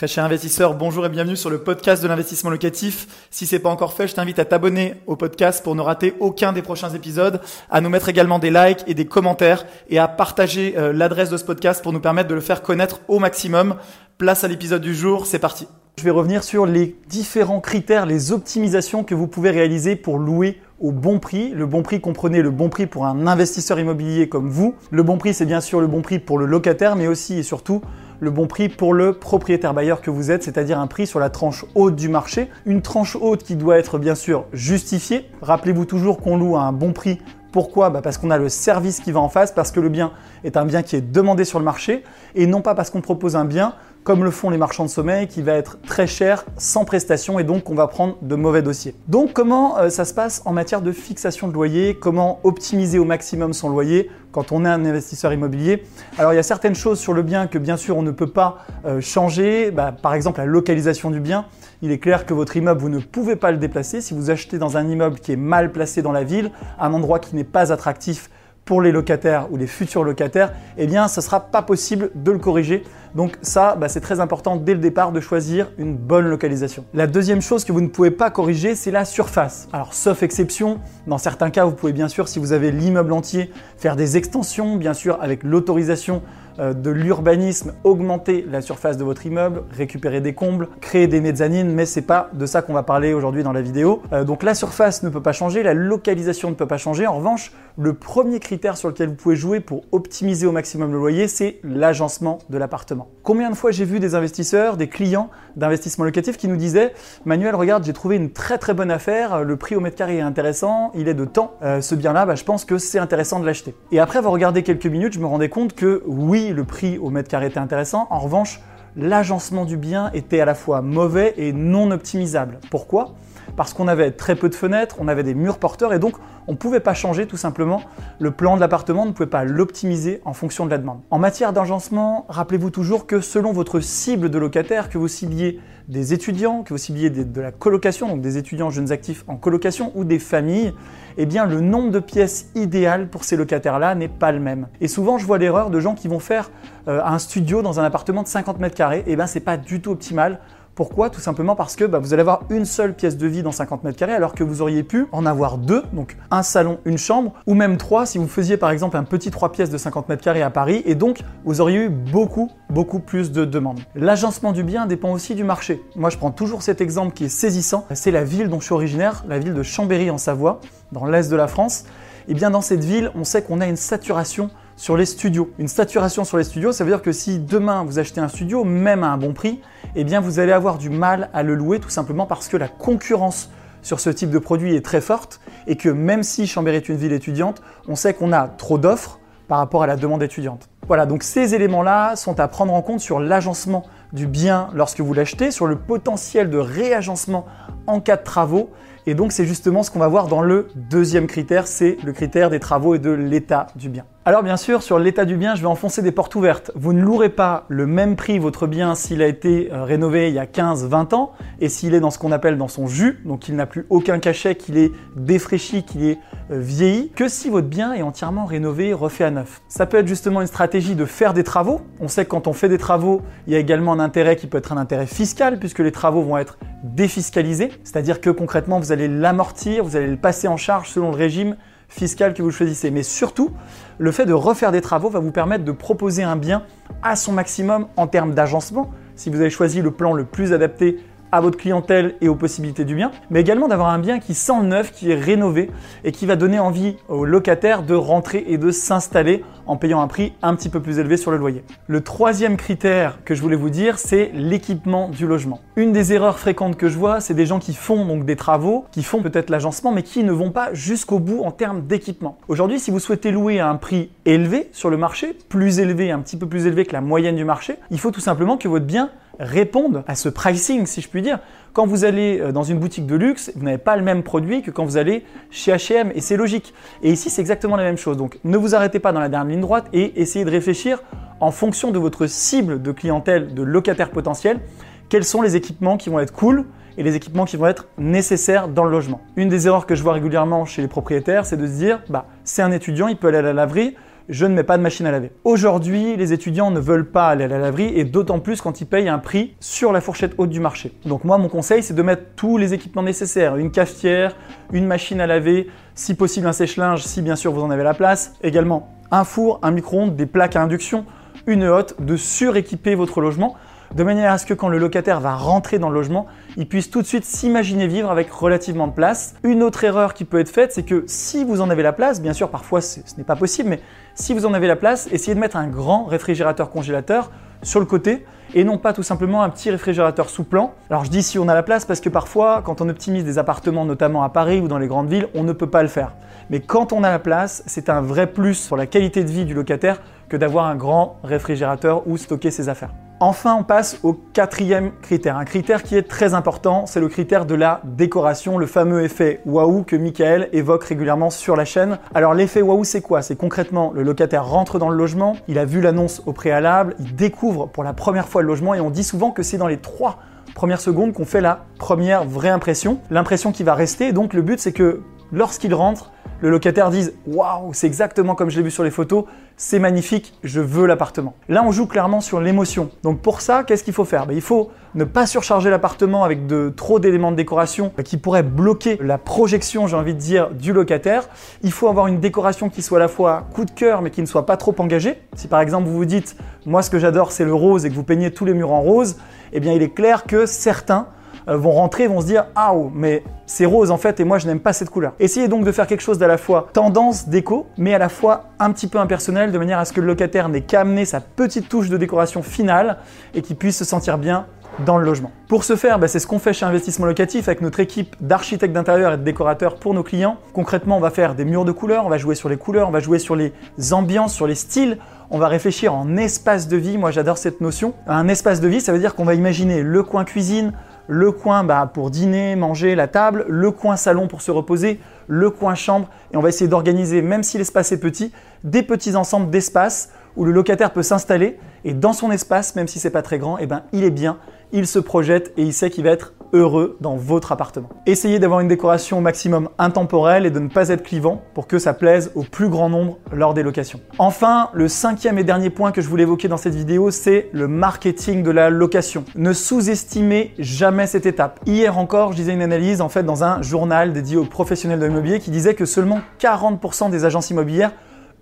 Très cher investisseur, bonjour et bienvenue sur le podcast de l'investissement locatif. Si c'est pas encore fait, je t'invite à t'abonner au podcast pour ne rater aucun des prochains épisodes, à nous mettre également des likes et des commentaires et à partager euh, l'adresse de ce podcast pour nous permettre de le faire connaître au maximum. Place à l'épisode du jour, c'est parti. Je vais revenir sur les différents critères, les optimisations que vous pouvez réaliser pour louer au bon prix. Le bon prix, comprenez le bon prix pour un investisseur immobilier comme vous. Le bon prix, c'est bien sûr le bon prix pour le locataire, mais aussi et surtout le bon prix pour le propriétaire bailleur que vous êtes, c'est-à-dire un prix sur la tranche haute du marché. Une tranche haute qui doit être bien sûr justifiée. Rappelez-vous toujours qu'on loue à un bon prix pourquoi? Bah, Parce qu'on a le service qui va en face, parce que le bien est un bien qui est demandé sur le marché, et non pas parce qu'on propose un bien comme le font les marchands de sommeil, qui va être très cher, sans prestation, et donc on va prendre de mauvais dossiers. Donc comment euh, ça se passe en matière de fixation de loyer? Comment optimiser au maximum son loyer quand on est un investisseur immobilier? Alors il y a certaines choses sur le bien que bien sûr on ne peut pas euh, changer, bah, par exemple la localisation du bien. Il est clair que votre immeuble, vous ne pouvez pas le déplacer. Si vous achetez dans un immeuble qui est mal placé dans la ville, un endroit qui n'est pas attractif pour les locataires ou les futurs locataires, eh bien, ce ne sera pas possible de le corriger. Donc ça, bah, c'est très important dès le départ de choisir une bonne localisation. La deuxième chose que vous ne pouvez pas corriger, c'est la surface. Alors, sauf exception, dans certains cas, vous pouvez bien sûr, si vous avez l'immeuble entier, faire des extensions, bien sûr, avec l'autorisation de l'urbanisme, augmenter la surface de votre immeuble, récupérer des combles, créer des mezzanines, mais c'est pas de ça qu'on va parler aujourd'hui dans la vidéo. Euh, donc la surface ne peut pas changer, la localisation ne peut pas changer. En revanche, le premier critère sur lequel vous pouvez jouer pour optimiser au maximum le loyer, c'est l'agencement de l'appartement. Combien de fois j'ai vu des investisseurs, des clients d'investissement locatif qui nous disaient Manuel, regarde, j'ai trouvé une très très bonne affaire, le prix au mètre carré est intéressant, il est de temps, euh, ce bien-là, bah, je pense que c'est intéressant de l'acheter. Et après avoir regardé quelques minutes, je me rendais compte que oui, le prix au mètre carré était intéressant, en revanche, l'agencement du bien était à la fois mauvais et non optimisable. Pourquoi? Parce qu'on avait très peu de fenêtres, on avait des murs porteurs et donc on ne pouvait pas changer tout simplement le plan de l'appartement, on ne pouvait pas l'optimiser en fonction de la demande. En matière d'agencement, rappelez-vous toujours que selon votre cible de locataire, que vous cibliez des étudiants, que vous cibliez de la colocation, donc des étudiants jeunes actifs en colocation ou des familles, eh bien le nombre de pièces idéales pour ces locataires-là n'est pas le même. Et souvent, je vois l'erreur de gens qui vont faire euh, un studio dans un appartement de 50 mètres carrés, et eh bien c'est pas du tout optimal pourquoi Tout simplement parce que bah, vous allez avoir une seule pièce de vie dans 50 mètres carrés alors que vous auriez pu en avoir deux, donc un salon, une chambre, ou même trois si vous faisiez par exemple un petit trois pièces de 50 mètres carrés à Paris et donc vous auriez eu beaucoup, beaucoup plus de demandes. L'agencement du bien dépend aussi du marché. Moi je prends toujours cet exemple qui est saisissant, c'est la ville dont je suis originaire, la ville de Chambéry en Savoie, dans l'est de la France. Et eh bien dans cette ville, on sait qu'on a une saturation sur les studios. Une saturation sur les studios, ça veut dire que si demain vous achetez un studio, même à un bon prix, eh bien vous allez avoir du mal à le louer tout simplement parce que la concurrence sur ce type de produit est très forte et que même si Chambéry est une ville étudiante, on sait qu'on a trop d'offres par rapport à la demande étudiante. Voilà, donc ces éléments-là sont à prendre en compte sur l'agencement du bien lorsque vous l'achetez, sur le potentiel de réagencement en cas de travaux. Et donc c'est justement ce qu'on va voir dans le deuxième critère, c'est le critère des travaux et de l'état du bien. Alors bien sûr, sur l'état du bien, je vais enfoncer des portes ouvertes. Vous ne louerez pas le même prix votre bien s'il a été euh, rénové il y a 15-20 ans et s'il est dans ce qu'on appelle dans son jus, donc qu'il n'a plus aucun cachet, qu'il est défraîchi, qu'il est euh, vieilli, que si votre bien est entièrement rénové, refait à neuf. Ça peut être justement une stratégie de faire des travaux. On sait que quand on fait des travaux, il y a également un intérêt qui peut être un intérêt fiscal puisque les travaux vont être défiscalisés, c'est-à-dire que concrètement vous allez l'amortir, vous allez le passer en charge selon le régime fiscal que vous choisissez. Mais surtout, le fait de refaire des travaux va vous permettre de proposer un bien à son maximum en termes d'agencement. Si vous avez choisi le plan le plus adapté à votre clientèle et aux possibilités du bien, mais également d'avoir un bien qui sent neuf, qui est rénové et qui va donner envie aux locataires de rentrer et de s'installer en payant un prix un petit peu plus élevé sur le loyer. Le troisième critère que je voulais vous dire, c'est l'équipement du logement. Une des erreurs fréquentes que je vois, c'est des gens qui font donc des travaux, qui font peut-être l'agencement, mais qui ne vont pas jusqu'au bout en termes d'équipement. Aujourd'hui, si vous souhaitez louer à un prix élevé sur le marché, plus élevé, un petit peu plus élevé que la moyenne du marché, il faut tout simplement que votre bien répondent à ce pricing, si je puis dire. Quand vous allez euh, dans une boutique de luxe, vous n'avez pas le même produit que quand vous allez chez H&M et c'est logique. Et ici, c'est exactement la même chose. Donc, ne vous arrêtez pas dans la dernière ligne droite et essayez de réfléchir en fonction de votre cible de clientèle, de locataire potentiel, quels sont les équipements qui vont être cool et les équipements qui vont être nécessaires dans le logement. Une des erreurs que je vois régulièrement chez les propriétaires, c'est de se dire, bah, c'est un étudiant, il peut aller à la laverie, je ne mets pas de machine à laver. Aujourd'hui, les étudiants ne veulent pas aller à la laverie et d'autant plus quand ils payent un prix sur la fourchette haute du marché. Donc moi, mon conseil, c'est de mettre tous les équipements nécessaires, une cafetière, une machine à laver, si possible un sèche-linge, si bien sûr vous en avez la place, également un four, un micro-ondes, des plaques à induction, une hotte, de suréquiper votre logement de manière à ce que quand le locataire va rentrer dans le logement, il puisse tout de suite s'imaginer vivre avec relativement de place. Une autre erreur qui peut être faite, c'est que si vous en avez la place, bien sûr parfois ce n'est pas possible, mais si vous en avez la place, essayez de mettre un grand réfrigérateur congélateur sur le côté et non pas tout simplement un petit réfrigérateur sous plan. Alors je dis si on a la place parce que parfois quand on optimise des appartements notamment à Paris ou dans les grandes villes, on ne peut pas le faire. Mais quand on a la place, c'est un vrai plus pour la qualité de vie du locataire que d'avoir un grand réfrigérateur où stocker ses affaires. Enfin, on passe au quatrième critère, un critère qui est très important, c'est le critère de la décoration, le fameux effet waouh que Michael évoque régulièrement sur la chaîne. Alors l'effet waouh, c'est quoi? C'est concrètement le locataire rentre dans le logement, il a vu l'annonce au préalable, il découvre pour la première fois le logement et on dit souvent que c'est dans les trois premières secondes qu'on fait la première vraie impression, l'impression qui va rester. Donc le but c'est que lorsqu'il rentre, le locataire dise waouh, c'est exactement comme je l'ai vu sur les photos, c'est magnifique, je veux l'appartement. Là, on joue clairement sur l'émotion. Donc pour ça, qu'est-ce qu'il faut faire? Ben, Il faut ne pas surcharger l'appartement avec de trop d'éléments de décoration qui pourraient bloquer la projection, j'ai envie de dire, du locataire. Il faut avoir une décoration qui soit à la fois coup de cœur mais qui ne soit pas trop engagée. Si par exemple vous vous dites moi ce que j'adore c'est le rose et que vous peignez tous les murs en rose, eh bien il est clair que certains vont rentrer vont se dire Ah, mais c'est rose en fait et moi je n'aime pas cette couleur. Essayez donc de faire quelque chose d'à la fois tendance déco, mais à la fois un petit peu impersonnel, de manière à ce que le locataire n'ait qu'à amener sa petite touche de décoration finale et qu'il puisse se sentir bien dans le logement. Pour ce faire, bah, c'est ce qu'on fait chez Investissement Locatif avec notre équipe d'architectes d'intérieur et de décorateurs pour nos clients. Concrètement, on va faire des murs de couleurs, on va jouer sur les couleurs, on va jouer sur les ambiances, sur les styles, on va réfléchir en espace de vie. Moi, j'adore cette notion. Un espace de vie, ça veut dire qu'on va imaginer le coin cuisine, le coin bah, pour dîner, manger, la table, le coin salon pour se reposer, le coin chambre. Et on va essayer d'organiser, même si l'espace est petit, des petits ensembles d'espace où le locataire peut s'installer et dans son espace, même si c'est pas très grand, eh ben, il est bien, il se projette et il sait qu'il va être heureux dans votre appartement. Essayez d'avoir une décoration au maximum intemporelle et de ne pas être clivant pour que ça plaise au plus grand nombre lors des locations. Enfin, le cinquième et dernier point que je voulais évoquer dans cette vidéo, c'est le marketing de la location. Ne sous-estimez jamais cette étape. Hier encore, je disais une analyse en fait dans un journal dédié aux professionnels de l'immobilier qui disait que seulement 40% des agences immobilières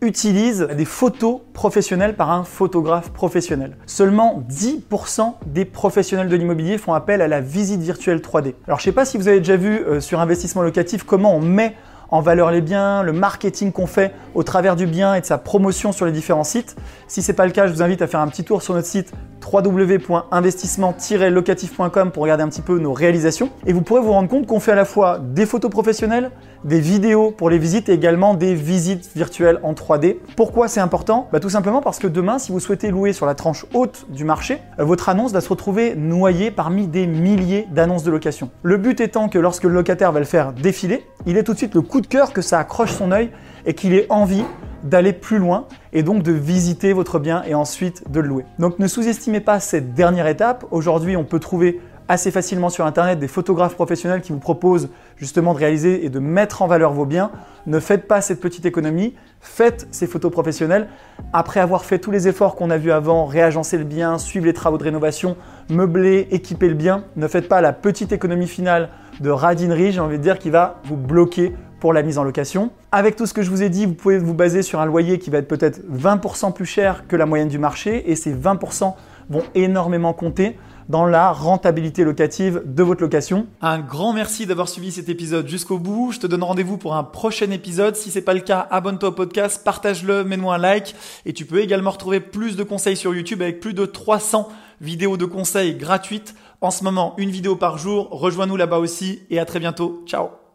utilise des photos professionnelles par un photographe professionnel. Seulement 10% des professionnels de l'immobilier font appel à la visite virtuelle 3D. Alors je ne sais pas si vous avez déjà vu euh, sur investissement locatif comment on met en valeur les biens, le marketing qu'on fait au travers du bien et de sa promotion sur les différents sites. Si ce n'est pas le cas, je vous invite à faire un petit tour sur notre site www.investissement-locatif.com pour regarder un petit peu nos réalisations. Et vous pourrez vous rendre compte qu'on fait à la fois des photos professionnelles, des vidéos pour les visites et également des visites virtuelles en 3D. Pourquoi c'est important? Bah, Tout simplement parce que demain, si vous souhaitez louer sur la tranche haute du marché, euh, votre annonce va se retrouver noyée parmi des milliers d'annonces de location. Le but étant que lorsque le locataire va le faire défiler, il ait tout de suite le coup de cœur que ça accroche son œil et qu'il ait envie d'aller plus loin et donc de visiter votre bien et ensuite de le louer. Donc ne sous-estimez pas cette dernière étape. Aujourd'hui, on peut trouver assez facilement sur Internet des photographes professionnels qui vous proposent justement de réaliser et de mettre en valeur vos biens. Ne faites pas cette petite économie, faites ces photos professionnelles. Après avoir fait tous les efforts qu'on a vus avant, réagencer le bien, suivre les travaux de rénovation, meubler, équiper le bien, ne faites pas la petite économie finale de radinerie, j'ai envie de dire, qui va vous bloquer pour la mise en location. Avec tout ce que je vous ai dit, vous pouvez vous baser sur un loyer qui va être peut-être 20% plus cher que la moyenne du marché et ces 20% vont énormément compter dans la rentabilité locative de votre location. Un grand merci d'avoir suivi cet épisode jusqu'au bout. Je te donne rendez-vous pour un prochain épisode. Si c'est pas le cas, abonne-toi au podcast, partage-le, mets-moi un like et tu peux également retrouver plus de conseils sur YouTube avec plus de 300 vidéos de conseils gratuites. En ce moment, une vidéo par jour. Rejoins-nous là-bas aussi et à très bientôt. Ciao